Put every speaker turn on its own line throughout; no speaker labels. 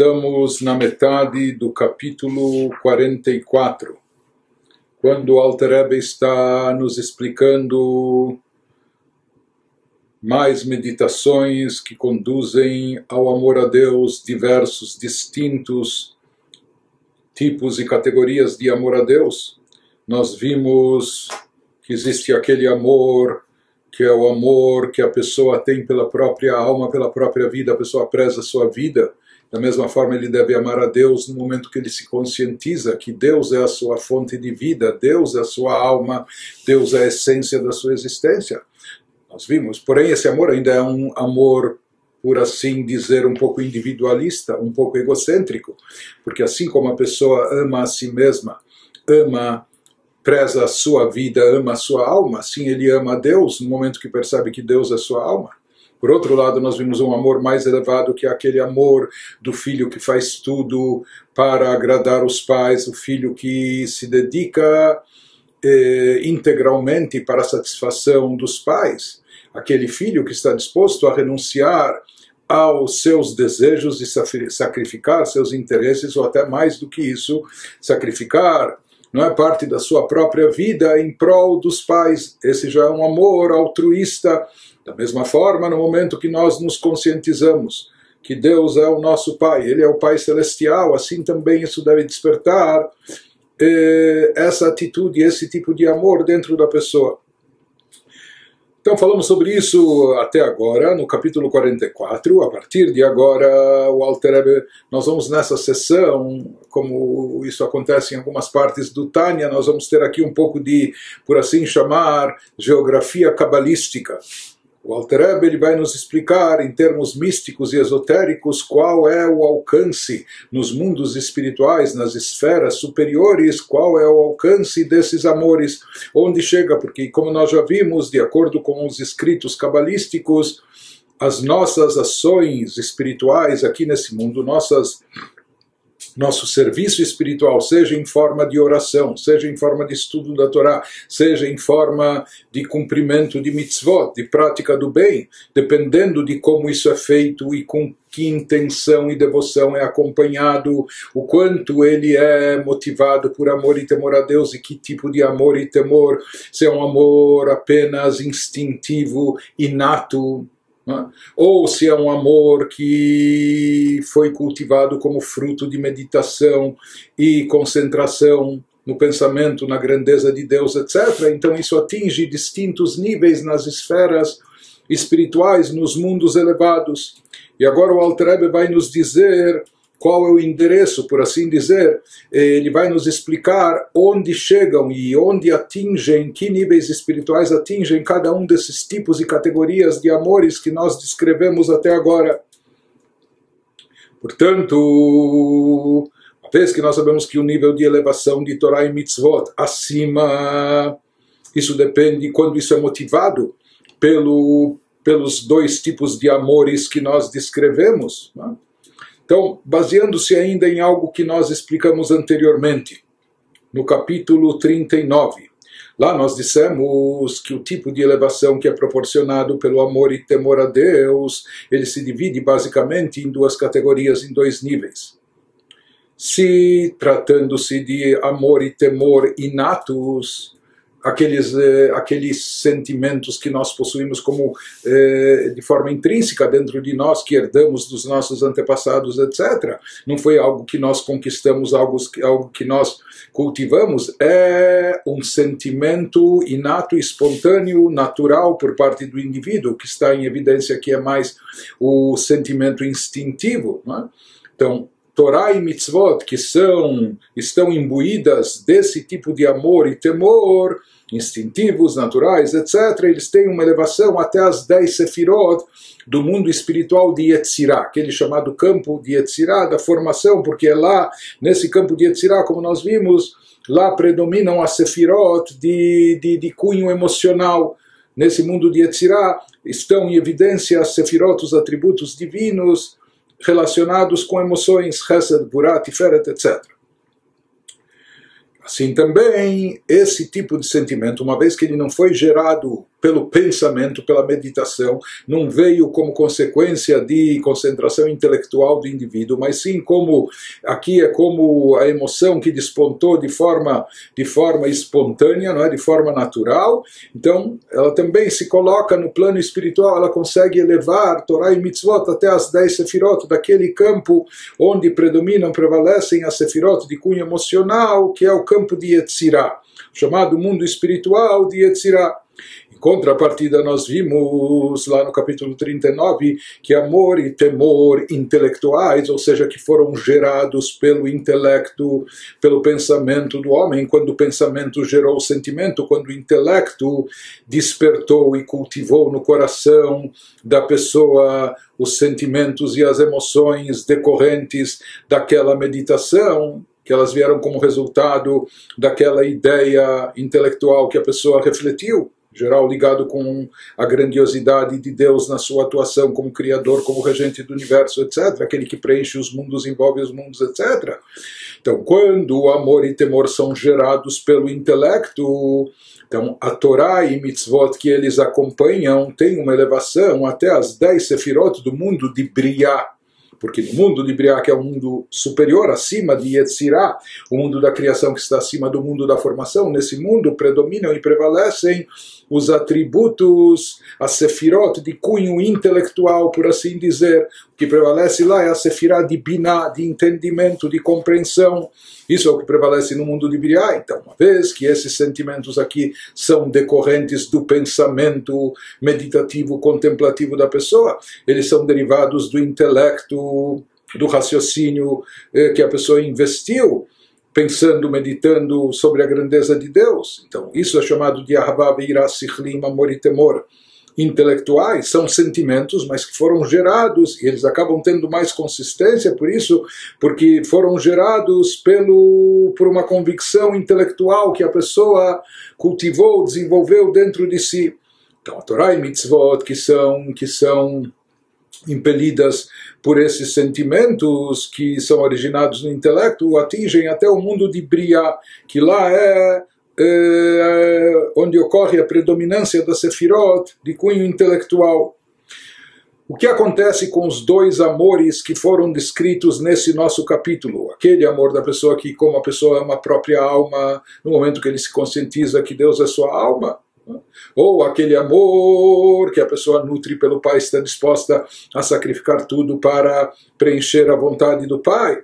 estamos na metade do capítulo 44, quando o Alter está nos explicando mais meditações que conduzem ao amor a Deus, diversos, distintos tipos e categorias de amor a Deus. Nós vimos que existe aquele amor que é o amor que a pessoa tem pela própria alma, pela própria vida, a pessoa preza a sua vida. Da mesma forma, ele deve amar a Deus no momento que ele se conscientiza que Deus é a sua fonte de vida, Deus é a sua alma, Deus é a essência da sua existência. Nós vimos, porém, esse amor ainda é um amor, por assim dizer, um pouco individualista, um pouco egocêntrico, porque assim como a pessoa ama a si mesma, ama preza a sua vida, ama a sua alma, assim ele ama a Deus no momento que percebe que Deus é sua alma. Por outro lado, nós vimos um amor mais elevado, que é aquele amor do filho que faz tudo para agradar os pais, o filho que se dedica eh, integralmente para a satisfação dos pais, aquele filho que está disposto a renunciar aos seus desejos e sacrificar seus interesses, ou até mais do que isso, sacrificar não é parte da sua própria vida em prol dos pais. Esse já é um amor altruísta da mesma forma, no momento que nós nos conscientizamos que Deus é o nosso Pai, Ele é o Pai Celestial, assim também isso deve despertar eh, essa atitude, esse tipo de amor dentro da pessoa. Então falamos sobre isso até agora, no capítulo 44. A partir de agora, o Alter Ebe, nós vamos nessa sessão, como isso acontece em algumas partes do Tânia, nós vamos ter aqui um pouco de, por assim chamar, geografia cabalística. O Alter Ebe, ele vai nos explicar, em termos místicos e esotéricos, qual é o alcance nos mundos espirituais, nas esferas superiores, qual é o alcance desses amores, onde chega, porque, como nós já vimos, de acordo com os escritos cabalísticos, as nossas ações espirituais aqui nesse mundo, nossas nosso serviço espiritual, seja em forma de oração, seja em forma de estudo da Torá, seja em forma de cumprimento de mitzvot, de prática do bem, dependendo de como isso é feito e com que intenção e devoção é acompanhado, o quanto ele é motivado por amor e temor a Deus e que tipo de amor e temor, se é um amor apenas instintivo, inato? Ou se é um amor que foi cultivado como fruto de meditação e concentração no pensamento, na grandeza de Deus, etc. Então isso atinge distintos níveis nas esferas espirituais, nos mundos elevados. E agora o Alter vai nos dizer qual é o endereço, por assim dizer, ele vai nos explicar onde chegam e onde atingem, que níveis espirituais atingem cada um desses tipos e categorias de amores que nós descrevemos até agora. Portanto, uma vez que nós sabemos que o nível de elevação de Torah e Mitzvot acima, isso depende quando isso é motivado pelo, pelos dois tipos de amores que nós descrevemos. Não? É? Então, baseando-se ainda em algo que nós explicamos anteriormente, no capítulo 39. Lá nós dissemos que o tipo de elevação que é proporcionado pelo amor e temor a Deus, ele se divide basicamente em duas categorias, em dois níveis. Se tratando-se de amor e temor inatos, aqueles, eh, aqueles sentimentos que nós possuímos como eh, de forma intrínseca dentro de nós, que herdamos dos nossos antepassados, etc. Não foi algo que nós conquistamos, algo, algo que nós cultivamos, é um sentimento inato, espontâneo, natural por parte do indivíduo, que está em evidência que é mais o sentimento instintivo. É? Então, Torá e mitzvot, que são, estão imbuídas desse tipo de amor e temor, instintivos, naturais, etc., eles têm uma elevação até as 10 sefirot do mundo espiritual de Yetzirah, aquele chamado campo de Yetzirah, da formação, porque é lá, nesse campo de Yetzirah, como nós vimos, lá predominam as sefirot de, de, de cunho emocional. Nesse mundo de Yetzirah estão em evidência as sefirot, os atributos divinos, relacionados com emoções, Chesed, Burat, Tiferet, etc. Assim também, esse tipo de sentimento, uma vez que ele não foi gerado pelo pensamento, pela meditação, não veio como consequência de concentração intelectual do indivíduo, mas sim como aqui é como a emoção que despontou de forma de forma espontânea, não é, de forma natural. Então, ela também se coloca no plano espiritual, ela consegue elevar Torá e Mitzvot até as 10 sefirot daquele campo onde predominam, prevalecem as sefirot de cunho emocional, que é o campo de Yetzirah, chamado mundo espiritual de Yetzirah contrapartida, nós vimos lá no capítulo 39 que amor e temor intelectuais, ou seja, que foram gerados pelo intelecto, pelo pensamento do homem, quando o pensamento gerou o sentimento, quando o intelecto despertou e cultivou no coração da pessoa os sentimentos e as emoções decorrentes daquela meditação, que elas vieram como resultado daquela ideia intelectual que a pessoa refletiu geral ligado com a grandiosidade de Deus na sua atuação como Criador, como regente do universo, etc., aquele que preenche os mundos, envolve os mundos, etc. Então, quando o amor e temor são gerados pelo intelecto, então a Torá e mitzvot que eles acompanham têm uma elevação até as dez sefirot do mundo de Briah porque no mundo de Briah, que é o um mundo superior, acima de Yetzirah, o mundo da criação que está acima do mundo da formação, nesse mundo predominam e prevalecem os atributos, a sefirot de cunho intelectual, por assim dizer. O que prevalece lá é a sefirá de biná, de entendimento, de compreensão. Isso é o que prevalece no mundo de Briá. Então, uma vez que esses sentimentos aqui são decorrentes do pensamento meditativo, contemplativo da pessoa, eles são derivados do intelecto, do raciocínio eh, que a pessoa investiu pensando, meditando sobre a grandeza de Deus. Então, isso é chamado de Ahavá Veirá Sichlim, amor e temor. Intelectuais são sentimentos, mas que foram gerados, e eles acabam tendo mais consistência por isso, porque foram gerados pelo, por uma convicção intelectual que a pessoa cultivou, desenvolveu dentro de si. Então, a Torá e Mitzvot, que são, que são impelidas por esses sentimentos que são originados no intelecto, atingem até o mundo de Bria, que lá é, é onde ocorre a predominância da Sefirot de cunho intelectual. O que acontece com os dois amores que foram descritos nesse nosso capítulo? Aquele amor da pessoa que, como a pessoa ama a própria alma, no momento que ele se conscientiza que Deus é sua alma, ou aquele amor que a pessoa nutre pelo Pai, está disposta a sacrificar tudo para preencher a vontade do Pai.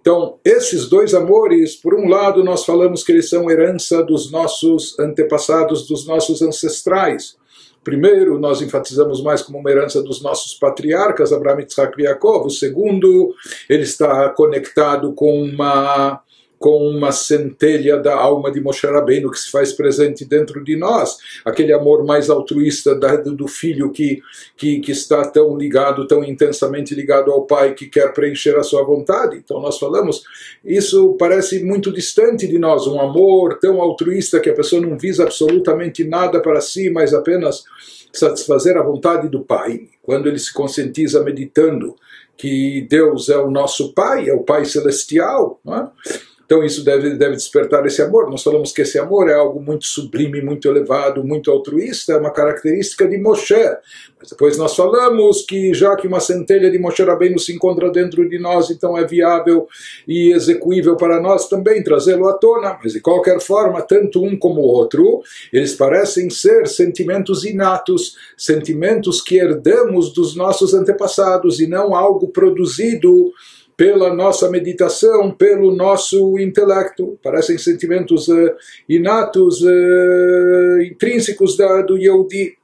Então, esses dois amores, por um lado, nós falamos que eles são herança dos nossos antepassados, dos nossos ancestrais. Primeiro, nós enfatizamos mais como uma herança dos nossos patriarcas, Abraham, Isaac e Yaakov. O segundo, ele está conectado com uma com uma centelha da alma de Moshe Rabbeinu que se faz presente dentro de nós, aquele amor mais altruísta da, do filho que, que, que está tão ligado, tão intensamente ligado ao pai que quer preencher a sua vontade. Então nós falamos, isso parece muito distante de nós, um amor tão altruísta que a pessoa não visa absolutamente nada para si, mas apenas satisfazer a vontade do pai. Quando ele se conscientiza meditando que Deus é o nosso pai, é o pai celestial, não é? Então isso deve, deve despertar esse amor. Nós falamos que esse amor é algo muito sublime, muito elevado, muito altruísta, é uma característica de Moshe. Mas depois nós falamos que já que uma centelha de Moshe Rabbeinu se encontra dentro de nós, então é viável e execuível para nós também trazê-lo à tona. Mas de qualquer forma, tanto um como o outro, eles parecem ser sentimentos inatos, sentimentos que herdamos dos nossos antepassados e não algo produzido pela nossa meditação, pelo nosso intelecto. Parecem sentimentos uh, inatos, uh, intrínsecos da, do Yehudi.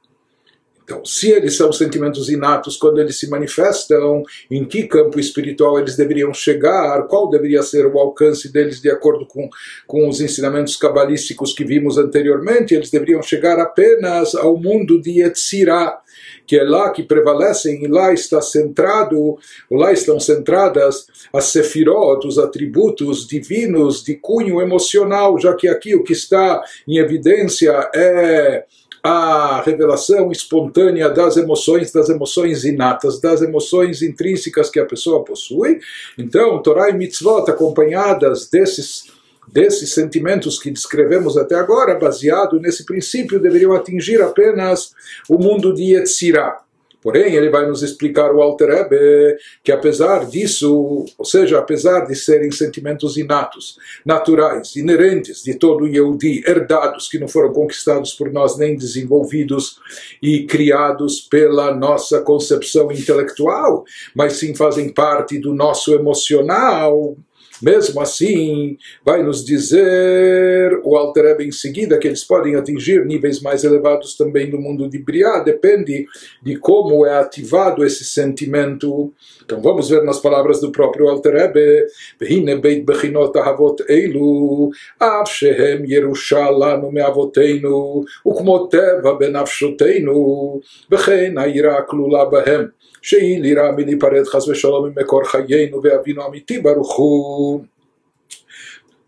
Então, se eles são sentimentos inatos, quando eles se manifestam, em que campo espiritual eles deveriam chegar, qual deveria ser o alcance deles de acordo com, com os ensinamentos cabalísticos que vimos anteriormente, eles deveriam chegar apenas ao mundo de Yetzirah, que é lá que prevalecem e lá está centrado, lá estão centradas as sefirot, os atributos divinos de cunho emocional, já que aqui o que está em evidência é a revelação espontânea das emoções, das emoções inatas, das emoções intrínsecas que a pessoa possui. Então, Torá e Mitzvot, acompanhadas desses desses sentimentos que descrevemos até agora, baseado nesse princípio, deveriam atingir apenas o mundo de Yetzirah. Porém, ele vai nos explicar o Alter Rebbe que apesar disso, ou seja, apesar de serem sentimentos inatos, naturais, inerentes de todo Yehudi, herdados, que não foram conquistados por nós nem desenvolvidos e criados pela nossa concepção intelectual, mas sim fazem parte do nosso emocional, mesmo assim, vai nos dizer o Alter em seguida que eles podem atingir níveis mais elevados também no mundo de Briá, depende de como é ativado esse sentimento. Então vamos ver nas palavras do próprio Alter Rebbe, והנה בית בחינות אהבות אלו, אף שהם ירושה לנו מאבותינו, וכמו טבע בנפשותינו, וכן היראה כלולה בהם. שהיא לירה מלהיפרד חס ושלום ממקור חיינו ואבינו אמיתי ברוך הוא.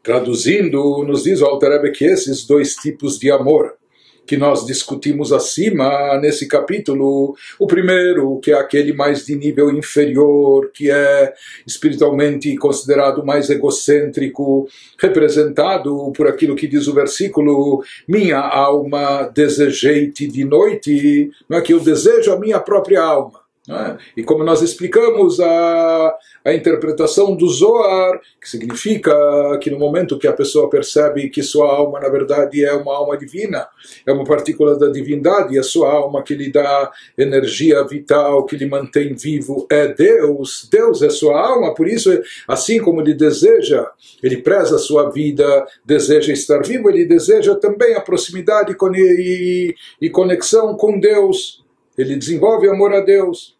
Traduzindo, nos diz o Alter que esses dois tipos de amor que nós discutimos acima nesse capítulo, o primeiro, que é aquele mais de nível inferior, que é espiritualmente considerado mais egocêntrico, representado por aquilo que diz o versículo: Minha alma desejei-te de noite, não é que eu desejo a minha própria alma. é? E como nós explicamos a, a interpretação do Zohar, que significa que no momento que a pessoa percebe que sua alma na verdade é uma alma divina, é uma partícula da divindade, e a sua alma que lhe dá energia vital, que lhe mantém vivo, é Deus. Deus é sua alma, por isso, assim como ele deseja, ele preza a sua vida, deseja estar vivo, ele deseja também a proximidade e conexão com Deus. Ele desenvolve amor a Deus.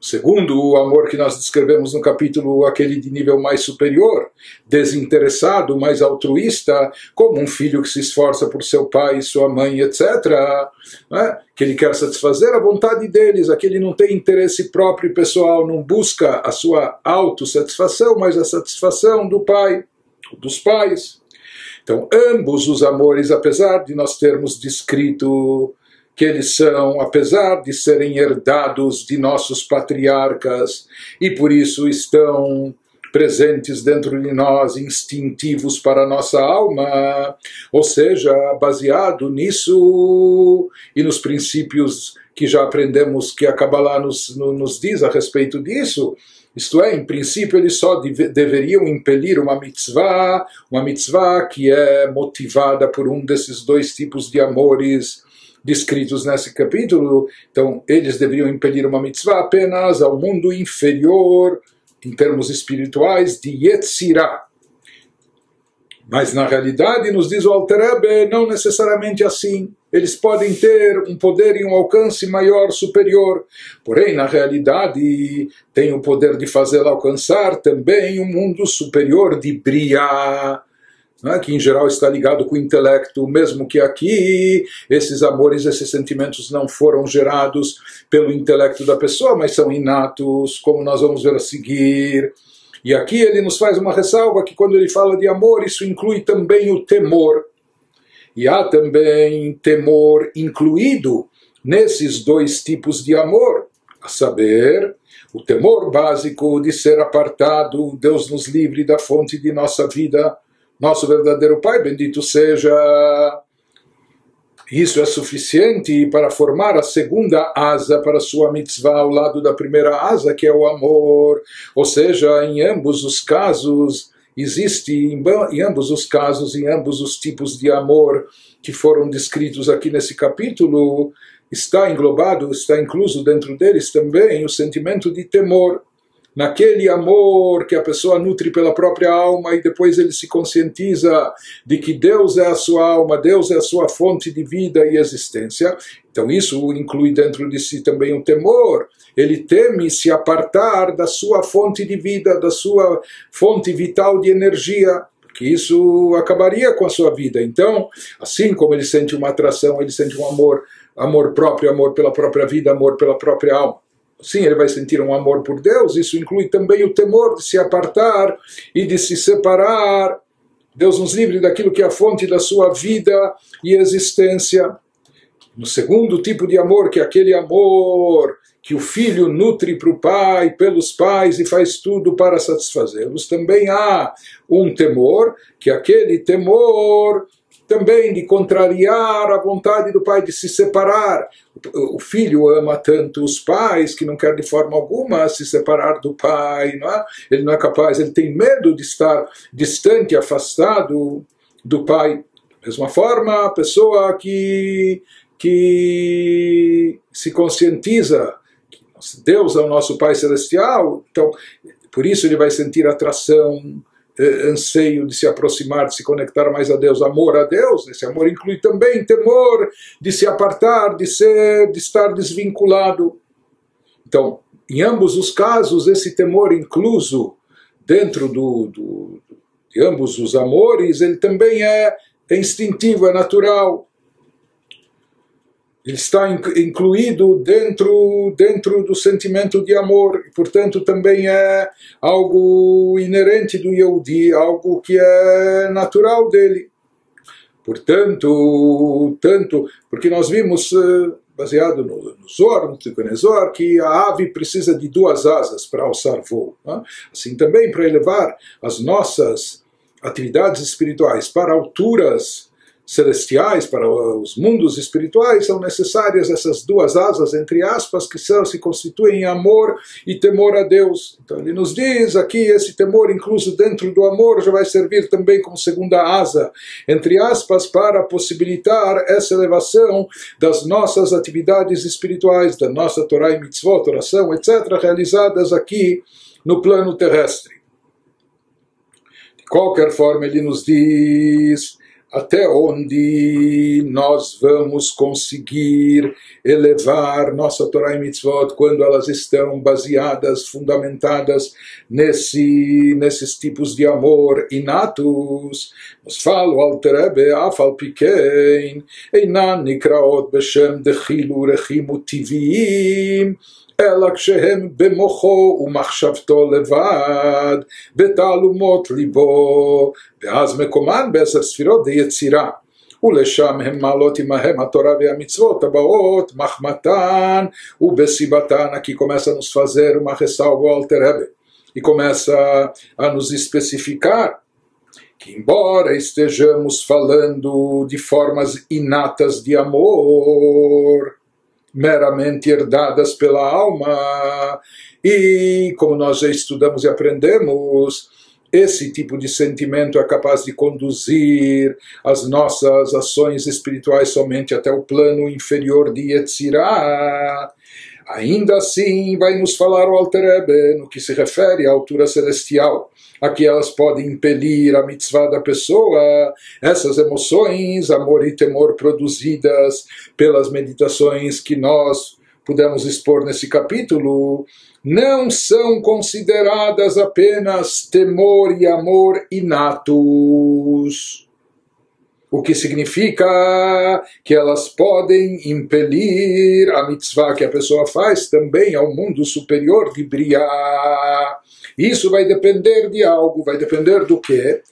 Segundo o amor que nós descrevemos no capítulo, aquele de nível mais superior, desinteressado, mais altruísta, como um filho que se esforça por seu pai sua mãe, etc. Né? Que ele quer satisfazer a vontade deles, aquele não tem interesse próprio pessoal, não busca a sua autossatisfação, mas a satisfação do pai, dos pais. Então, ambos os amores, apesar de nós termos descrito que eles são, apesar de serem herdados de nossos patriarcas e por isso estão presentes dentro de nós, instintivos para a nossa alma, ou seja, baseado nisso e nos princípios que já aprendemos que a Kabbalah nos, nos diz a respeito disso, isto é, em princípio, eles só deve, deveriam impelir uma mitzvah, uma mitzvah que é motivada por um desses dois tipos de amores descritos nesse capítulo, então eles deveriam impedir uma mitzvah apenas ao mundo inferior, em termos espirituais, de Yetzirah. Mas na realidade, nos diz o Alter não necessariamente assim. Eles podem ter um poder e um alcance maior, superior. Porém, na realidade, tem o poder de fazê-lo alcançar também um mundo superior de Briah né, que em geral está ligado com o intelecto, mesmo que aqui esses amores, esses sentimentos não foram gerados pelo intelecto da pessoa, mas são inatos, como nós vamos ver a seguir. E aqui ele nos faz uma ressalva que quando ele fala de amor, isso inclui também o temor. E há também temor incluído nesses dois tipos de amor, a saber, o temor básico de ser apartado, Deus nos livre da fonte de nossa vida nosso verdadeiro Pai, bendito seja. Isso é suficiente para formar a segunda asa para sua mitzvah ao lado da primeira asa, que é o amor. Ou seja, em ambos os casos, existe, em, ambos os casos, em ambos os tipos de amor que foram descritos aqui nesse capítulo, está englobado, está incluso dentro deles também o sentimento de temor naquele amor que a pessoa nutre pela própria alma e depois ele se conscientiza de que Deus é a sua alma, Deus é a sua fonte de vida e existência. Então isso inclui dentro de si também o temor. Ele teme se apartar da sua fonte de vida, da sua fonte vital de energia que isso acabaria com a sua vida. Então, assim como ele sente uma atração, ele sente um amor, amor próprio, amor pela própria vida, amor pela própria alma sim, ele vai sentir um amor por Deus, isso inclui também o temor de se apartar e de se separar. Deus nos livre daquilo que é a fonte da sua vida e existência. no segundo tipo de amor, que é aquele amor que o filho nutre para o pai, pelos pais e faz tudo para satisfazê-los, também há um temor, que aquele temor também de contrariar a vontade do pai de se separar. O filho ama tanto os pais que não quer de forma alguma se separar do pai, não é? ele não é capaz, ele tem medo de estar distante, afastado do pai. Da mesma forma, a pessoa que, que se conscientiza que Deus é o nosso Pai Celestial, então por isso ele vai sentir atração anseio de se aproximar, de se conectar mais a Deus, amor a Deus, esse amor inclui também temor de se apartar, de ser, de estar desvinculado. Então, em ambos os casos, esse temor incluso dentro do, do de ambos os amores, ele também é, é instintivo, é natural ele está incluído dentro, dentro do sentimento de amor, e, portanto também é algo inerente do Yehudi, algo que é natural dele. Portanto, tanto, porque nós vimos, eh, baseado no, no Zohar, no Tikkun que a ave precisa de duas asas para alçar voo. Né? Assim também para elevar as nossas atividades espirituais para alturas celestiais, para os mundos espirituais, são necessárias essas duas asas, entre aspas, que são, se constituem em amor e temor a Deus. Então ele nos diz aqui, esse temor incluso dentro do amor já vai servir também como segunda asa, entre aspas, para possibilitar essa elevação das nossas atividades espirituais, da nossa Torá e Mitzvot, oração, etc., realizadas aqui no plano terrestre. De qualquer forma, ele nos diz até onde nós vamos conseguir elevar nossa Torá e Mitzvot quando elas estão baseadas, fundamentadas nesse, nesses tipos de amor inatos. Nos fala o Alterebe, Afal Pikein, Einan Nikraot Beshem Dechilu Rechimu אלא כשהם במוחו ומחשבתו לבד, בתעלומות ליבו, ואז מקומן בעשר ספירות דיצירה. ולשם הם מעלות עמהם התורה והמצוות הבאות, מחמתן ובסיבתן, aqui começa a nos fazer uma ressalva ao Alter Rebbe, e começa a nos especificar que embora estejamos falando de formas inatas de amor, meramente herdadas pela alma. E, como nós já estudamos e aprendemos, esse tipo de sentimento é capaz de conduzir as nossas ações espirituais somente até o plano inferior de Yetzirah. Ainda assim, vai nos falar o Alter Ebe no que se refere à altura celestial a que elas podem impelir a mitzvah da pessoa, essas emoções, amor e temor produzidas pelas meditações que nós pudemos expor nesse capítulo, não são consideradas apenas temor e amor inatos. O que significa que elas podem impelir a mitzvah que a pessoa faz também ao mundo superior de briar. Isso vai depender de algo, vai depender do quê?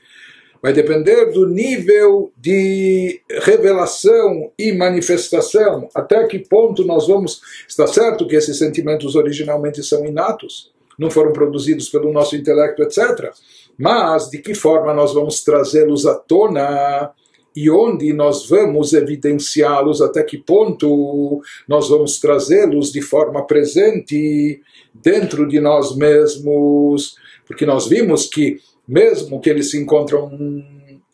Vai depender do nível de revelação e manifestação, até que ponto nós vamos. Está certo que esses sentimentos originalmente são inatos, não foram produzidos pelo nosso intelecto, etc. Mas de que forma nós vamos trazê-los à tona e onde nós vamos evidenciá-los, até que ponto nós vamos trazê-los de forma presente dentro de nós mesmos, porque nós vimos que, mesmo que eles se encontram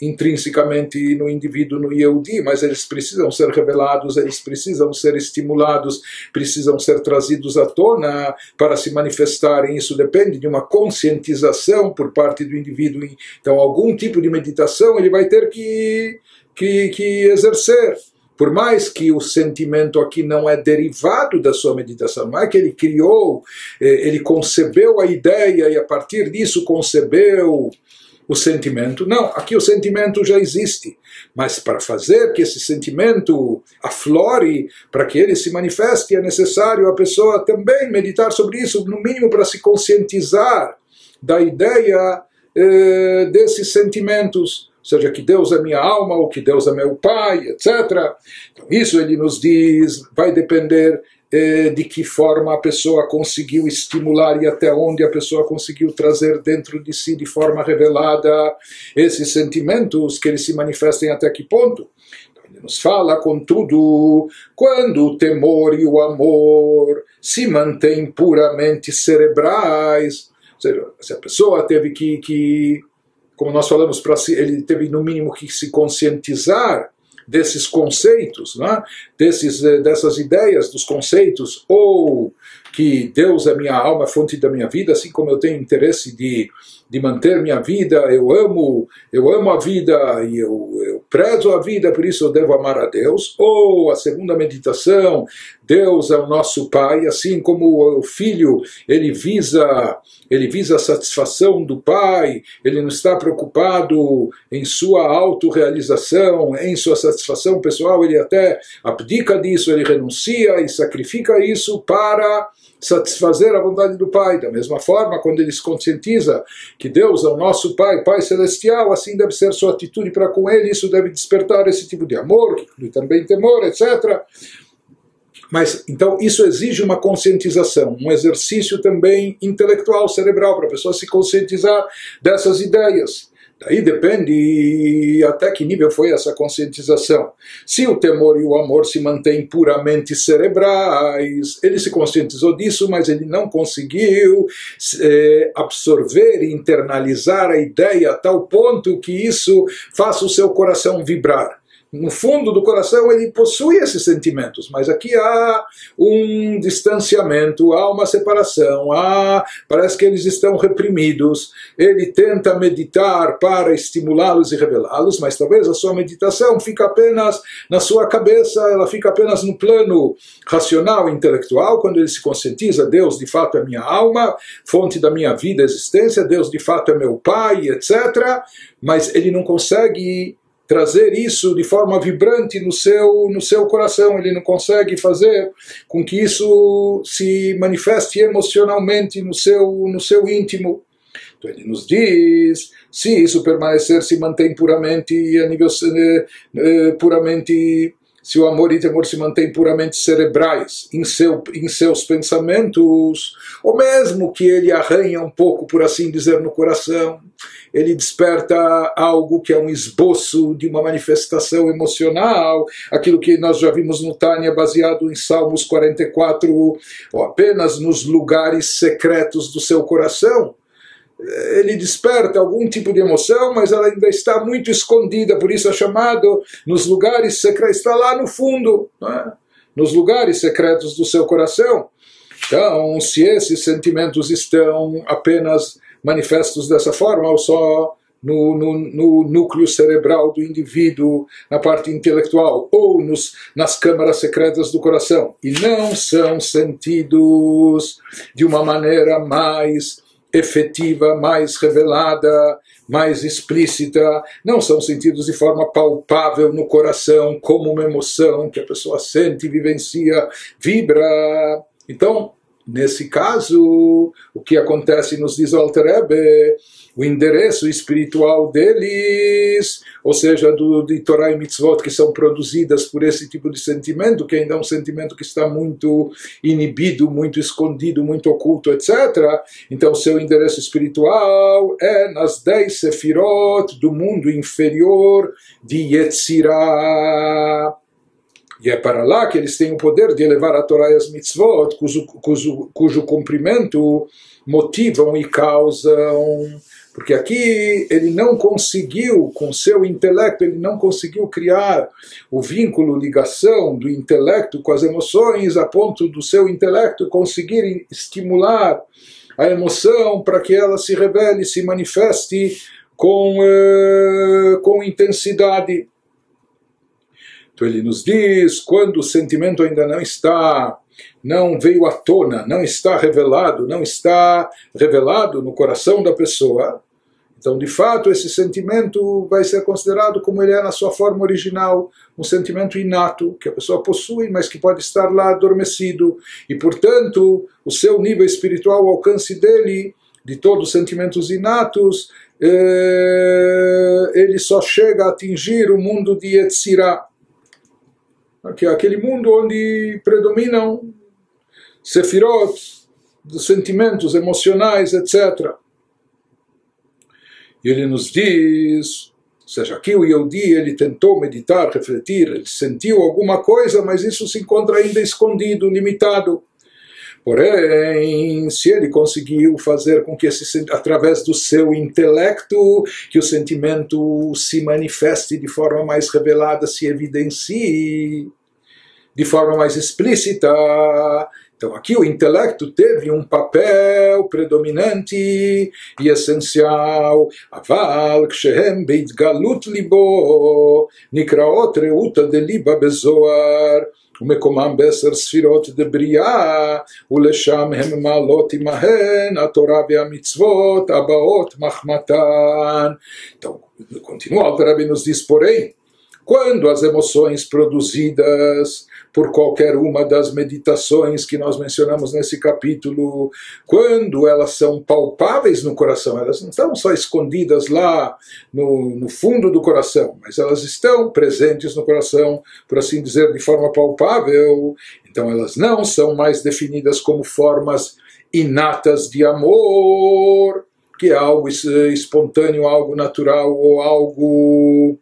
intrinsecamente no indivíduo, no Yehudi, mas eles precisam ser revelados, eles precisam ser estimulados, precisam ser trazidos à tona para se manifestarem. Isso depende de uma conscientização por parte do indivíduo. Então, algum tipo de meditação ele vai ter que, que, que exercer por mais que o sentimento aqui não é derivado da sua meditação, não é que ele criou, eh, ele concebeu a ideia e a partir disso concebeu o sentimento. Não, aqui o sentimento já existe. Mas para fazer que esse sentimento aflore, para que ele se manifeste, é necessário a pessoa também meditar sobre isso, no mínimo para se conscientizar da ideia eh, desses sentimentos seja, que Deus é minha alma ou que Deus é meu pai, etc. Então, isso ele nos diz, vai depender de que forma a pessoa conseguiu estimular e até onde a pessoa conseguiu trazer dentro de si de forma revelada esses sentimentos, que eles se manifestem até que ponto. Então, ele nos fala, contudo, quando o temor e o amor se mantêm puramente cerebrais, ou seja, se a pessoa teve que, que como nós falamos para si, ele teve no mínimo que se conscientizar desses conceitos, né? desses, eh, dessas ideias, dos conceitos, ou que Deus é minha alma, fonte da minha vida, assim como eu tenho interesse de, de manter minha vida, eu amo, eu amo a vida e eu, eu prezo a vida, por isso eu devo amar a Deus. Ou a segunda meditação, Deus é o nosso Pai, assim como o filho, ele visa, ele visa a satisfação do Pai, ele não está preocupado em sua autorrealização, em sua satisfação pessoal, ele até abdica disso, ele renuncia e sacrifica isso para satisfazer a vontade do Pai. Da mesma forma, quando ele se conscientiza que Deus é o nosso Pai, Pai Celestial, assim deve ser sua atitude para com Ele, isso deve despertar esse tipo de amor, também temor, etc. Mas então isso exige uma conscientização, um exercício também intelectual, cerebral, para a pessoa se conscientizar dessas ideias. Daí depende até que nível foi essa conscientização. Se o temor e o amor se mantêm puramente cerebrais, ele se conscientizou disso, mas ele não conseguiu é, absorver e internalizar a ideia a tal ponto que isso faça o seu coração vibrar no fundo do coração ele possui esses sentimentos, mas aqui há um distanciamento, há uma separação, há, parece que eles estão reprimidos. Ele tenta meditar para estimulá-los e revelá-los, mas talvez a sua meditação fica apenas na sua cabeça, ela fica apenas no plano racional, intelectual, quando ele se conscientiza, Deus de fato é minha alma, fonte da minha vida, existência, Deus de fato é meu pai, etc. Mas ele não consegue trazer isso de forma vibrante no seu, no seu coração, ele não consegue fazer com que isso se manifeste emocionalmente no seu, no seu íntimo. Então ele nos diz, se isso permanecer, se mantém puramente a nível eh, eh, puramente se o amor e temor se mantêm puramente cerebrais em, seu, em seus pensamentos, ou mesmo que ele arranha um pouco, por assim dizer, no coração, ele desperta algo que é um esboço de uma manifestação emocional, aquilo que nós já vimos no Tânia, baseado em Salmos 44, ou apenas nos lugares secretos do seu coração ele desperta algum tipo de emoção, mas ela ainda está muito escondida, por isso é chamado nos lugares secretos, está lá no fundo, é? nos lugares secretos do seu coração. Então, se esses sentimentos estão apenas manifestos dessa forma, ou só no, no, no, núcleo cerebral do indivíduo, na parte intelectual, ou nos, nas câmaras secretas do coração, e não são sentidos de uma maneira mais efetiva, mais revelada, mais explícita, não são sentidos de forma palpável no coração, como uma emoção que a pessoa sente, vivencia, vibra. Então, nesse caso, o que acontece nos diz o Alter Rebbe, o endereço espiritual deles, ou seja, do, de Torah e Mitzvot, que são produzidas por esse tipo de sentimento, que ainda é um sentimento que está muito inibido, muito escondido, muito oculto, etc. Então, seu endereço espiritual é nas dez sefirot do mundo inferior de Yetzirah. E é para lá que eles têm o poder de elevar a Torá e as mitzvot, cujo, cujo, cujo cumprimento motivam e causam porque aqui ele não conseguiu, com seu intelecto, ele não conseguiu criar o vínculo, ligação do intelecto com as emoções, a ponto do seu intelecto conseguir estimular a emoção para que ela se revele, se manifeste com, uh, com intensidade. Então ele nos diz, quando o sentimento ainda não está não veio à tona, não está revelado, não está revelado no coração da pessoa, então, de fato, esse sentimento vai ser considerado como ele é na sua forma original, um sentimento inato, que a pessoa possui, mas que pode estar lá adormecido. E, portanto, o seu nível espiritual, o alcance dele, de todos os sentimentos inatos, eh, ele só chega a atingir o mundo de Yetzirah, que é aquele mundo onde predominam sefirot, sentimentos emocionais, etc. E ele nos diz, ou seja, aqui o Yehudi, ele tentou meditar, refletir, ele sentiu alguma coisa, mas isso se encontra ainda escondido, limitado. Porém, se ele conseguiu fazer com que, esse, através do seu intelecto, que o sentimento se manifeste de forma mais revelada, se evidencie de forma mais explícita, então aqui o intelecto teve um papel predominante e essencial. Aval kshehem beitgalut libo nikraot reuta de liba bezoar. ומקומם בעשר ספירות דבריאה, ולשם הם מעלות עמהן התורה והמצוות הבאות מחמתן. Então, continua, o Rebbe nos diz, porém, quando as emoções produzidas por qualquer uma das meditações que nós mencionamos nesse capítulo, quando elas são palpáveis no coração, elas não estão só escondidas lá no, no fundo do coração, mas elas estão presentes no coração, por assim dizer, de forma palpável, então elas não são mais definidas como formas inatas de amor, que é algo espontâneo, algo natural ou algo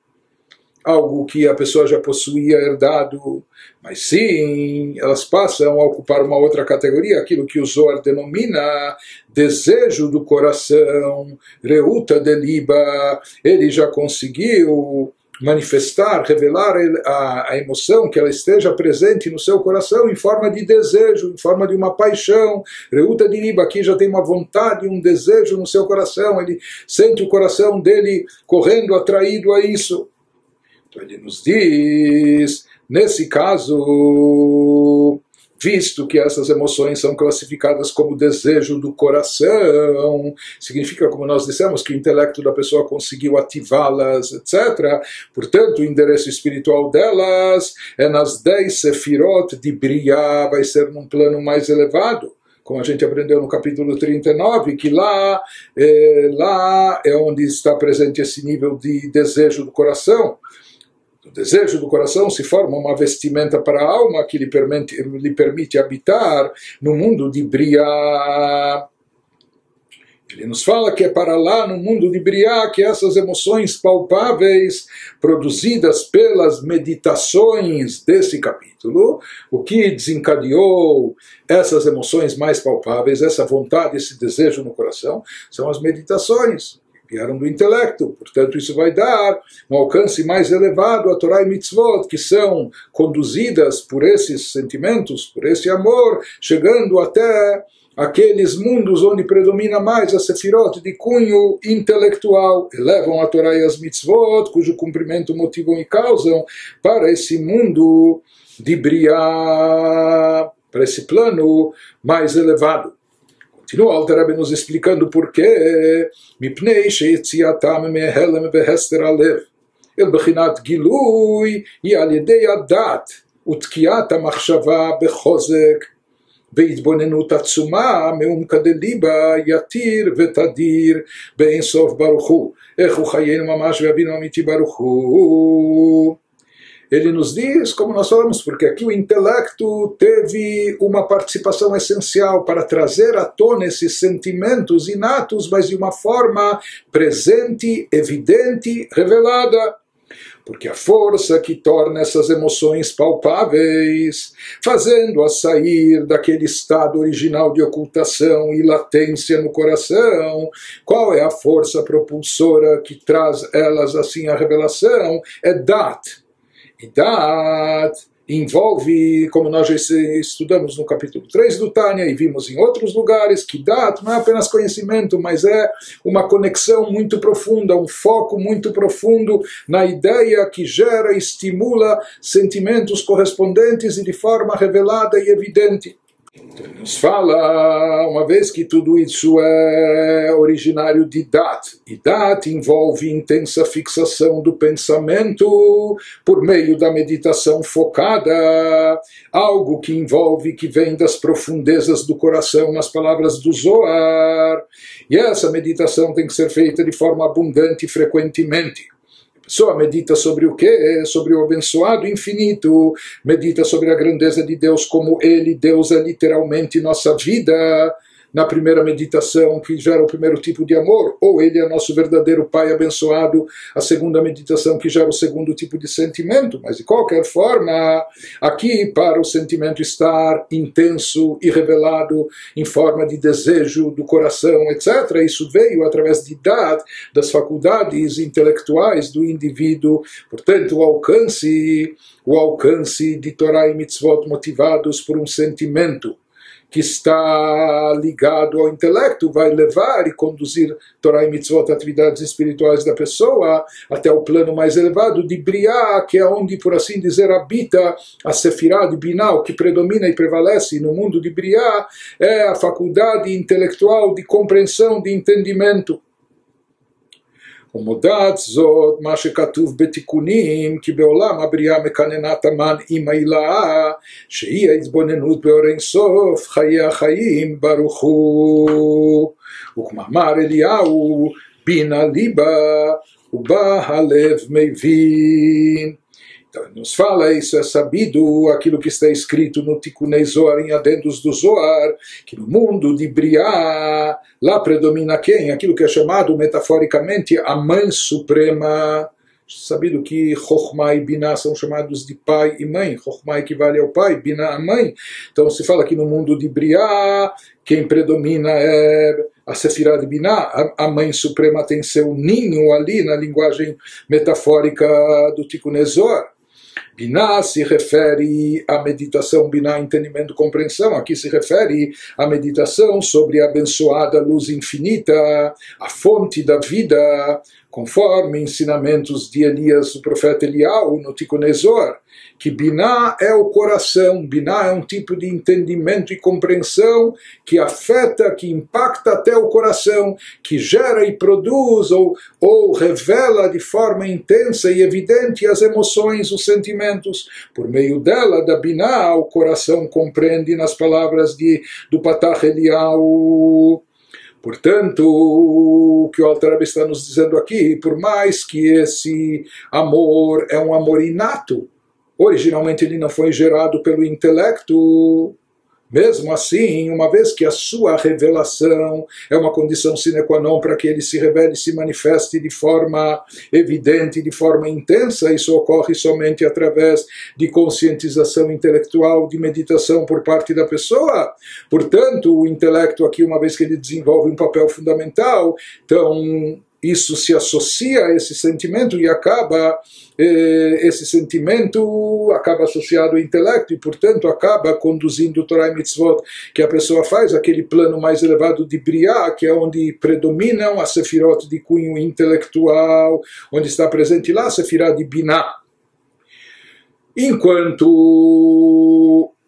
algo que a pessoa já possuía herdado, mas sim, elas passam a ocupar uma outra categoria, aquilo que o Zohar denomina desejo do coração, reuta de liba, ele já conseguiu manifestar, revelar a, a, emoção que ela esteja presente no seu coração em forma de desejo, em forma de uma paixão. Reuta de Liba aqui já tem uma vontade, um desejo no seu coração, ele sente o coração dele correndo atraído a isso. Então ele nos diz, nesse caso, visto que essas emoções são classificadas como desejo do coração, significa, como nós dissemos, que o intelecto da pessoa conseguiu ativá-las, etc. Portanto, o endereço espiritual delas é nas dez sefirot de Briah, vai ser num plano mais elevado como a gente aprendeu no capítulo 39, que lá é, lá é onde está presente esse nível de desejo do coração do desejo do coração se forma uma vestimenta para a alma que lhe permite, lhe permite habitar no mundo de Briá. Ele nos fala que é para lá, no mundo de Briá, que essas emoções palpáveis, produzidas pelas meditações desse capítulo, o que desencadeou essas emoções mais palpáveis, essa vontade, esse desejo no coração, são as meditações vieram do intelecto. Portanto, isso vai dar um alcance mais elevado a Torá e Mitzvot, que são conduzidas por esses sentimentos, por esse amor, chegando até aqueles mundos onde predomina mais a Sefirot de cunho intelectual, elevam a Torá e as Mitzvot, cujo cumprimento motivam e causam para esse mundo de Briá, para esse plano mais elevado Continua Alter Rebbe nos explicando porquê. מפני שיציאתם מהלם והסתר הלב אל בחינת גילוי היא על ידי הדת ותקיעת המחשבה בחוזק והתבוננות עצומה מעומקא דליבה יתיר ותדיר באין סוף ברוך הוא. איך הוא חיינו ממש ואבינו אמיתי ברוך הוא. ele nos diz, como nós falamos, porque aqui o intelecto teve uma participação essencial para trazer à tona esses sentimentos inatos, mas de uma forma presente, evidente, revelada porque a força que torna essas emoções palpáveis, fazendo-as sair daquele estado original de ocultação e latência no coração, qual é a força propulsora que traz elas assim à revelação? É Dat, e Dat envolve, como nós já estudamos no capítulo 3 do Tânia e vimos em outros lugares, que Dat não é apenas conhecimento, mas é uma conexão muito profunda, um foco muito profundo na ideia que gera e estimula sentimentos correspondentes e de forma revelada e evidente. Nos fala, uma vez que tudo isso é originário de Dat, e Dat envolve intensa fixação do pensamento por meio da meditação focada, algo que envolve, que vem das profundezas do coração, nas palavras do Zoar. E essa meditação tem que ser feita de forma abundante e frequentemente pessoa medita sobre o que? Sobre o abençoado infinito, medita sobre a grandeza de Deus, como Ele, Deus é literalmente nossa vida, na primeira meditação, que gera o primeiro tipo de amor, ou ele é nosso verdadeiro Pai abençoado, a segunda meditação, que gera o segundo tipo de sentimento. Mas, de qualquer forma, aqui, para o sentimento estar intenso e revelado em forma de desejo do coração, etc., isso veio através de idade, das faculdades intelectuais do indivíduo, portanto, o alcance, o alcance de Torah e mitzvot motivados por um sentimento que está ligado ao intelecto vai levar e conduzir Torah e Mitzvot, atividades espirituais da pessoa, até o plano mais elevado de Briah, que é onde, por assim dizer, habita a Sefirah de Binah, que predomina e prevalece no mundo de Briah, é a faculdade intelectual de compreensão, de entendimento. ומודעת זאת מה שכתוב בתיקונים כי בעולם הבריאה מקננת המן עם העילה שהיא ההתבוננות באור אינסוף חיי החיים ברוך הוא וכמאמר אליהו בינה ליבה ובא הלב מבין então, nos fala isso, é sabido aquilo que está escrito no Tikunei Zohar, em Adendos do Zohar, que no mundo de Briá, lá predomina quem? Aquilo que é chamado metaforicamente a Mãe Suprema. Sabido que Chokhmah e Binah são chamados de pai e mãe. Chokhmah equivale ao pai, Binah a mãe. Então se fala que no mundo de Briá, quem predomina é a Sefirah de Binah, a mãe suprema tem seu ninho ali na linguagem metafórica do Tikkun Zohar. Biná se refere à meditação, Biná, entendimento, compreensão. Aqui se refere à meditação sobre a abençoada luz infinita, a fonte da vida, conforme ensinamentos de Elias, o profeta Elial, no Ticonezor, que Biná é o coração, Biná é um tipo de entendimento e compreensão que afeta, que impacta até o coração, que gera e produz ou, ou revela de forma intensa e evidente as emoções, os sentimentos. Por meio dela, da Biná, o coração compreende nas palavras de, do Patach Elial Portanto, o que o Altarab está nos dizendo aqui, por mais que esse amor é um amor inato, originalmente ele não foi gerado pelo intelecto, mesmo assim, uma vez que a sua revelação é uma condição sine qua non para que ele se revele e se manifeste de forma evidente, de forma intensa, isso ocorre somente através de conscientização intelectual, de meditação por parte da pessoa. Portanto, o intelecto aqui, uma vez que ele desenvolve um papel fundamental, então isso se associa a esse sentimento e acaba eh, esse sentimento acaba associado ao intelecto e portanto acaba conduzindo o Torah e Mitzvot que a pessoa faz aquele plano mais elevado de Briah que é onde predominam as sefirot de cunho intelectual onde está presente lá a sefirah de Binah enquanto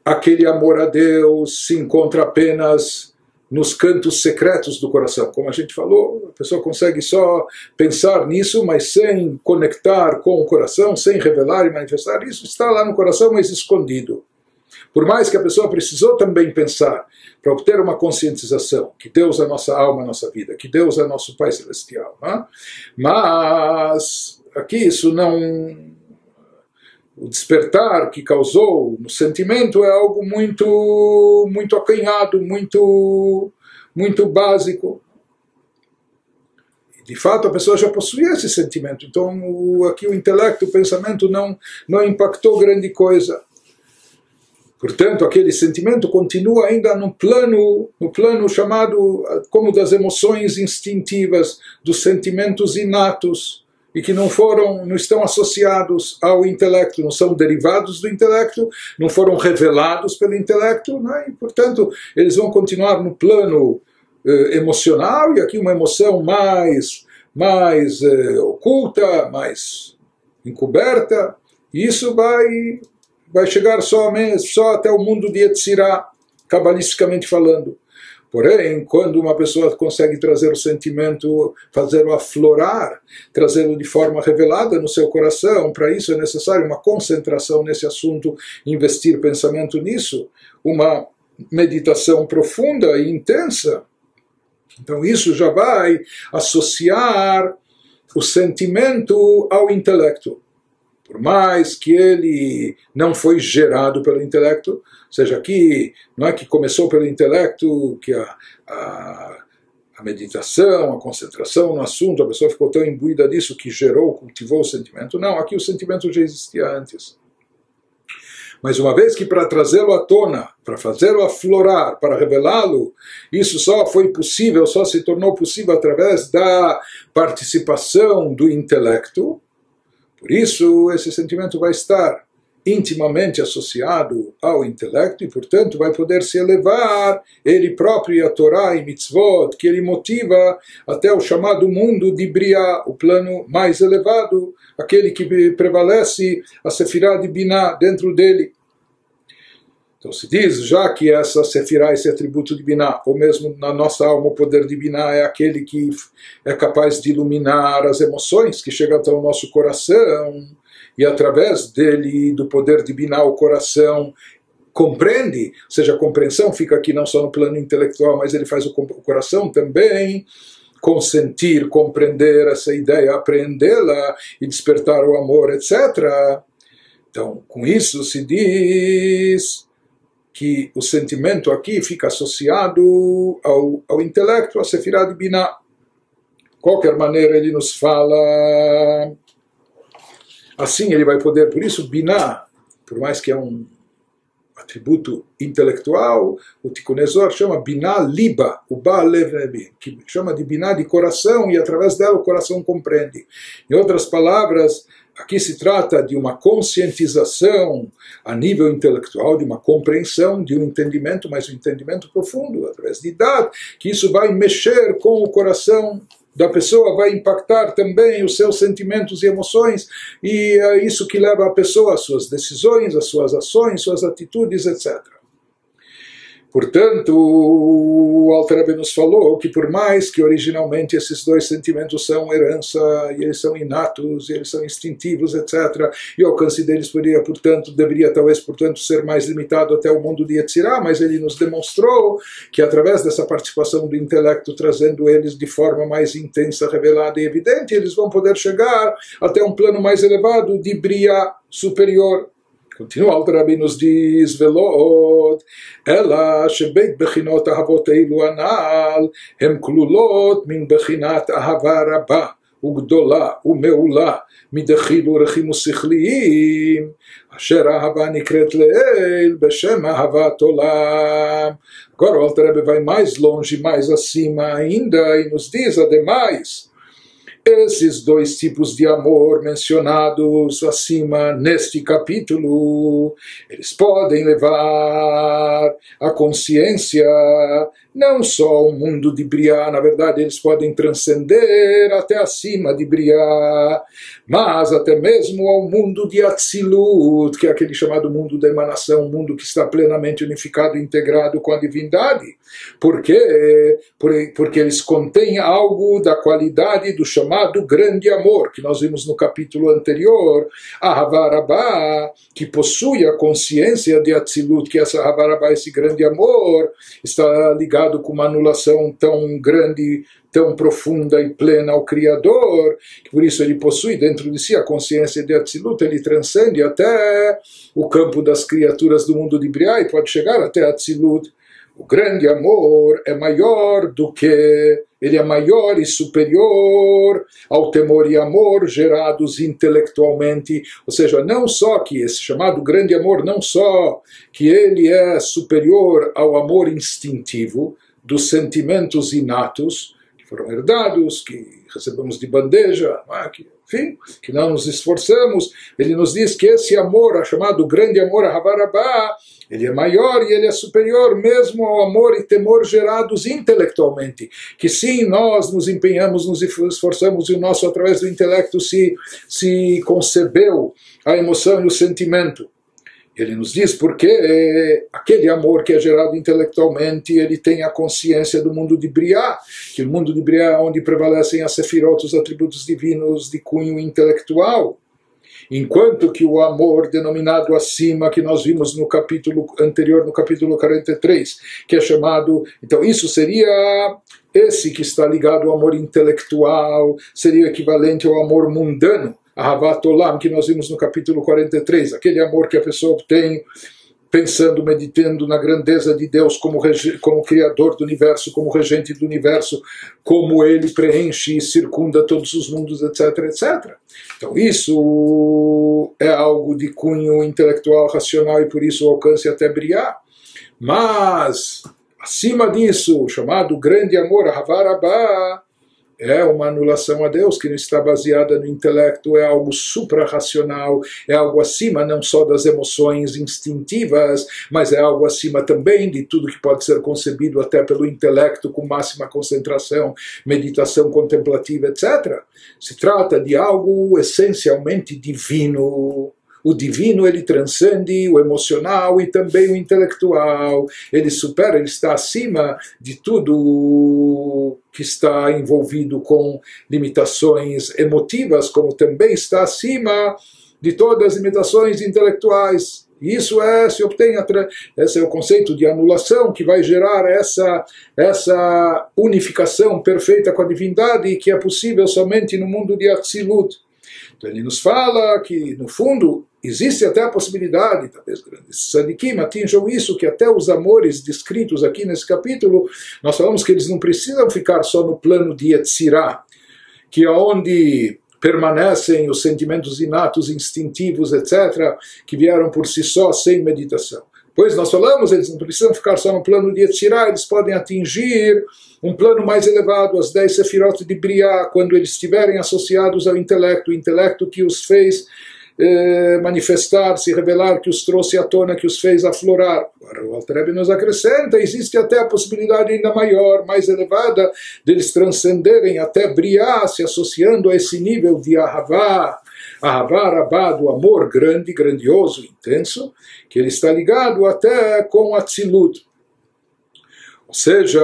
aquele amor a Deus se encontra apenas nos cantos secretos do coração. Como a gente falou, a pessoa consegue só pensar nisso, mas sem conectar com o coração, sem revelar e manifestar. Isso está lá no coração, mas escondido. Por mais que a pessoa precisou também pensar para obter uma conscientização que Deus é nossa alma, nossa vida, que Deus é nosso Pai Celestial. Né? Mas aqui isso não o despertar que causou no sentimento é algo muito muito acanhado, muito muito básico. De fato, a pessoa já possuía esse sentimento, então o, aqui o intelecto, o pensamento não não impactou grande coisa. Portanto, aquele sentimento continua ainda no plano, no plano chamado como das emoções instintivas, dos sentimentos inatos e que não foram, não estão associados ao intelecto, não são derivados do intelecto, não foram revelados pelo intelecto, né? e portanto eles vão continuar no plano eh, emocional e aqui uma emoção mais mais eh, oculta, mais encoberta. E isso vai vai chegar só, só até o mundo de Yetzirah, cabalisticamente falando. Porém, quando uma pessoa consegue trazer o sentimento, fazê-lo aflorar, trazê-lo de forma revelada no seu coração, para isso é necessário uma concentração nesse assunto, investir pensamento nisso, uma meditação profunda e intensa. Então, isso já vai associar o sentimento ao intelecto. Por mais que ele não foi gerado pelo intelecto, seja, aqui não é que começou pelo intelecto, que a, a, a meditação, a concentração no assunto, a pessoa ficou tão imbuída disso que gerou, cultivou o sentimento. Não, aqui o sentimento já existia antes. Mas uma vez que para trazê-lo à tona, para fazê-lo aflorar, para revelá-lo, isso só foi possível, só se tornou possível através da participação do intelecto. Por isso, esse sentimento vai estar intimamente associado ao intelecto e, portanto, vai poder se elevar ele próprio a Torá e mitzvot, que ele motiva até o chamado mundo de Briá, o plano mais elevado, aquele que prevalece a Sefirah de Binah dentro dele. Então se diz, já que essa Sefirah, esse atributo de Binah, ou mesmo na nossa alma o poder de Binah é aquele que é capaz de iluminar as emoções que chegam até o nosso coração, e através dele, do poder de Binah, o coração compreende, ou seja, a compreensão fica aqui não só no plano intelectual, mas ele faz o, o coração também consentir, compreender essa ideia, apreendê-la e despertar o amor, etc. Então, com isso se diz que o sentimento aqui fica associado ao, ao intelecto, a Sefirah de Binah. De qualquer maneira, ele nos fala. Assim ele vai poder, por isso, Binah, por mais que é um atributo intelectual, o Tikunezor chama Binah Liba, o Baal que chama de Binah de coração e através dela o coração compreende. Em outras palavras, Aqui se trata de uma conscientização a nível intelectual, de uma compreensão, de um entendimento, mas um entendimento profundo, através de idade, que isso vai mexer com o coração da pessoa, vai impactar também os seus sentimentos e emoções, e é isso que leva a pessoa às suas decisões, às suas ações, suas atitudes, etc. Portanto, o Alter nos falou que por mais que originalmente esses dois sentimentos são herança, e eles são inatos, e eles são instintivos, etc., e o alcance deles poderia, portanto, deveria talvez, portanto, ser mais limitado até o mundo de Yetzirah, mas ele nos demonstrou que através dessa participação do intelecto, trazendo eles de forma mais intensa, revelada e evidente, eles vão poder chegar até um plano mais elevado de bria superior. Continua o Rabi nos diz, ולא אלא שבית בחינות אהבות אלו הנ"ל הם כלולות מן בחינת אהבה רבה וגדולה ומעולה מדחילו רחימו שכליים אשר אהבה נקראת לאל בשם אהבת עולם. Agora o Alter Rebbe vai mais longe, mais acima ainda e nos diz ademais esses dois tipos de amor mencionados acima neste capítulo, eles podem levar a consciência não só o mundo de Briá, na verdade eles podem transcender até acima de Briá, mas até mesmo ao mundo de Atzilut, que é aquele chamado mundo da emanação, um mundo que está plenamente unificado e integrado com a divindade. Por quê? Porque eles contêm algo da qualidade do chamado grande amor, que nós vimos no capítulo anterior, a Havarabá, que possui a consciência de Atzilut, que essa Havarabá, esse grande amor, está ligado com uma anulação tão grande tão profunda e plena ao Criador, que por isso ele possui dentro de si a consciência de Atzilut, ele transcende até o campo das criaturas do mundo de Briá e pode chegar até Atzilut. O grande amor é maior do que, ele é maior e superior ao temor e amor gerados intelectualmente. Ou seja, não só que esse chamado grande amor, não só que ele é superior ao amor instintivo, dos sentimentos inatos, que foram herdados, que recebemos de bandeja, é? que, enfim, que não nos esforçamos. Ele nos diz que esse amor, chamado grande amor Havarabá, ele é maior e ele é superior mesmo ao amor e temor gerados intelectualmente. Que sim, nós nos empenhamos, nos esforçamos e o nosso, através do intelecto, se, se concebeu a emoção e o sentimento. Ele nos diz porque aquele amor que é gerado intelectualmente, ele tem a consciência do mundo de Briá, que o mundo de Briá é onde prevalecem as sefirot, os atributos divinos de cunho intelectual. Enquanto que o amor denominado acima, que nós vimos no capítulo anterior, no capítulo 43, que é chamado. Então, isso seria esse que está ligado ao amor intelectual, seria equivalente ao amor mundano Ahavat Olam, que nós vimos no capítulo 43, aquele amor que a pessoa obtém pensando, meditando na grandeza de Deus como, como Criador do universo, como regente do universo, como Ele preenche e circunda todos os mundos, etc, etc. Então isso é algo de cunho intelectual, racional e por isso o alcance até brilhar. Mas, acima disso, chamado grande amor, Havarabá, é uma anulação a Deus que não está baseada no intelecto, é algo suprarracional, é algo acima não só das emoções instintivas, mas é algo acima também de tudo que pode ser concebido até pelo intelecto com máxima concentração, meditação contemplativa, etc. Se trata de algo essencialmente divino o divino ele transcende o emocional e também o intelectual. Ele supera, ele está acima de tudo que está envolvido com limitações emotivas, como também está acima de todas as limitações intelectuais. Isso é, se obtém, esse é o conceito de anulação que vai gerar essa, essa unificação perfeita com a divindade que é possível somente no mundo de Atzilut. Então ele nos fala que, no fundo, existe até a possibilidade, talvez grandes sadikim atinjam isso, que até os amores descritos aqui nesse capítulo, nós falamos que eles não precisam ficar só no plano de Yetzirah, que é onde permanecem os sentimentos inatos, instintivos, etc., que vieram por si só, sem meditação. Pois nós falamos, eles não precisam ficar só no plano de Yetzirah, eles podem atingir um plano mais elevado, as dez sefirot de Briah, quando eles estiverem associados ao intelecto, o intelecto que os fez eh, manifestar, se revelar, que os trouxe à tona, que os fez aflorar. Agora o Altrebe nos acrescenta, existe até a possibilidade ainda maior, mais elevada, deles transcenderem até Briah, se associando a esse nível de Ahavá, Ahavá Rabá, do amor grande, grandioso, intenso, que ele está ligado até com Atzilut. Ou seja,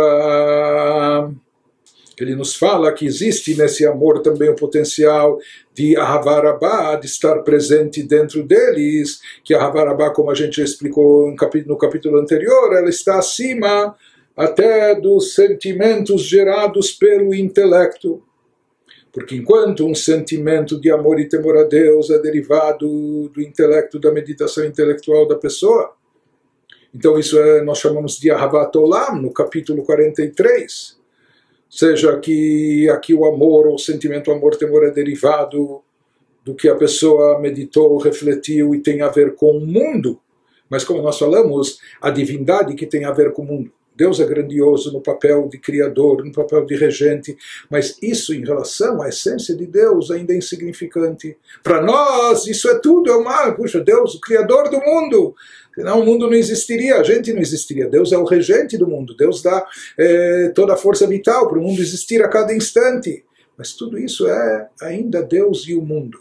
ele nos fala que existe nesse amor também o potencial de Ahavarabá, de estar presente dentro deles, que Ahavarabá, como a gente já explicou no capítulo anterior, ela está acima até dos sentimentos gerados pelo intelecto. Porque enquanto um sentimento de amor e temor a Deus é derivado do intelecto, da meditação intelectual da pessoa, então isso é, nós chamamos de Ahavat Olam, no capítulo 43 seja que aqui o amor, o sentimento amor, temor é derivado do que a pessoa meditou, refletiu e tem a ver com o mundo. Mas como nós falamos, a divindade que tem a ver com o mundo. Deus é grandioso no papel de criador, no papel de regente, mas isso em relação à essência de Deus ainda é insignificante. Para nós, isso é tudo, é o mal. Puxa, Deus, o criador do mundo. Senão o mundo não existiria, a gente não existiria. Deus é o regente do mundo, Deus dá é, toda a força vital para o mundo existir a cada instante. Mas tudo isso é ainda Deus e o mundo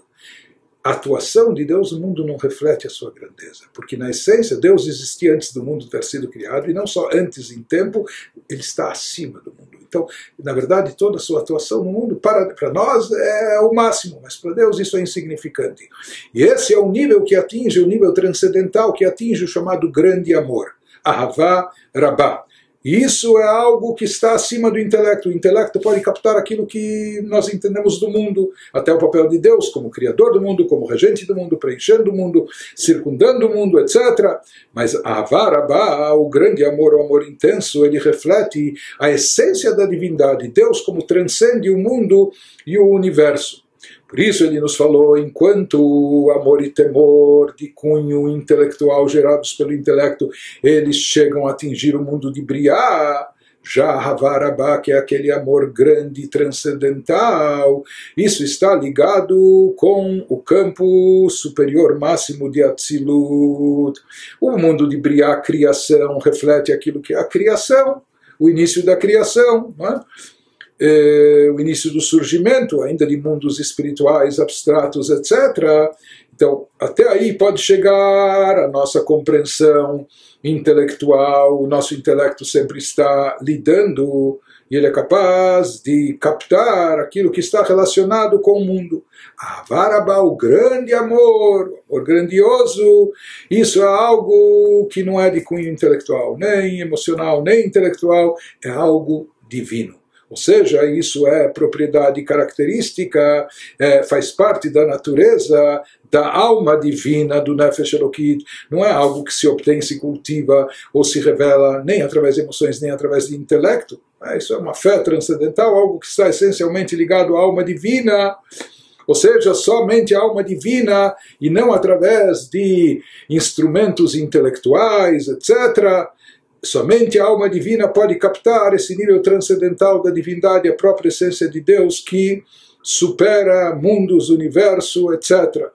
a atuação de Deus no mundo não reflete a sua grandeza, porque na essência Deus existia antes do mundo ter sido criado e não só antes em tempo, ele está acima do mundo. Então, na verdade, toda a sua atuação no mundo para, para nós é o máximo, mas para Deus isso é insignificante. E esse é o nível que atinge, o nível transcendental que atinge o chamado grande amor. Ahavá Rabá. Isso é algo que está acima do intelecto. O intelecto pode captar aquilo que nós entendemos do mundo, até o papel de Deus como criador do mundo, como regente do mundo, preenchendo o mundo, circundando o mundo, etc. Mas a Avarabá, o grande amor, o amor intenso, ele reflete a essência da divindade, Deus como transcende o mundo e o universo. Por isso ele nos falou, enquanto amor e temor de cunho intelectual gerados pelo intelecto, eles chegam a atingir o mundo de Briá, já Havarabá, que é aquele amor grande e transcendental, isso está ligado com o campo superior máximo de Atzilut. O mundo de Briá, criação, reflete aquilo que é a criação, o início da criação. Não é? Eh, o início do surgimento, ainda de mundos espirituais abstratos, etc. Então, até aí pode chegar a nossa compreensão intelectual, o nosso intelecto sempre está lidando e ele é capaz de captar aquilo que está relacionado com o mundo. Avarabá, o grande amor, o grandioso, isso é algo que não é de cunho intelectual, nem emocional, nem intelectual, é algo divino. Ou seja, isso é propriedade característica, é, faz parte da natureza da alma divina do Nefesh Elokit. Não é algo que se obtém, se cultiva ou se revela nem através de emoções, nem através de intelecto. É, isso é uma fé transcendental, algo que está essencialmente ligado à alma divina ou seja, somente a alma divina e não através de instrumentos intelectuais, etc. Somente a alma divina pode captar esse nível transcendental da divindade, a própria essência de Deus que supera mundos, universo, etc.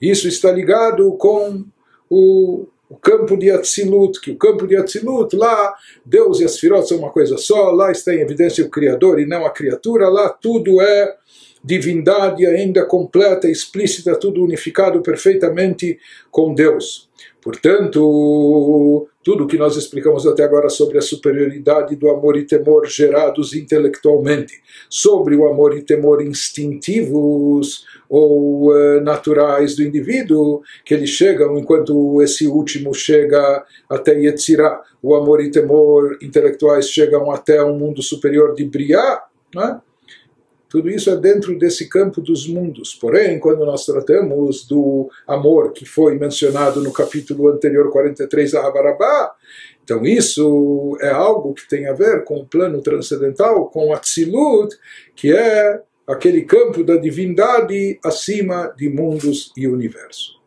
Isso está ligado com o, o campo de Atzilut, que o campo de Atzilut, lá Deus e as Firot são uma coisa só, lá está em evidência o Criador e não a criatura, lá tudo é divindade ainda completa, explícita, tudo unificado perfeitamente com Deus. Portanto, tudo que nós explicamos até agora sobre a superioridade do amor e temor gerados intelectualmente, sobre o amor e temor instintivos ou uh, naturais do indivíduo, que eles chegam enquanto esse último chega até Yetzirah, o amor e temor intelectuais chegam até um mundo superior de Briah, né? Tudo isso é dentro desse campo dos mundos. Porém, quando nós tratamos do amor que foi mencionado no capítulo anterior 43 a Habarabá, então isso é algo que tem a ver com o plano transcendental, com o Atzilut, que é aquele campo da divindade acima de mundos e universo.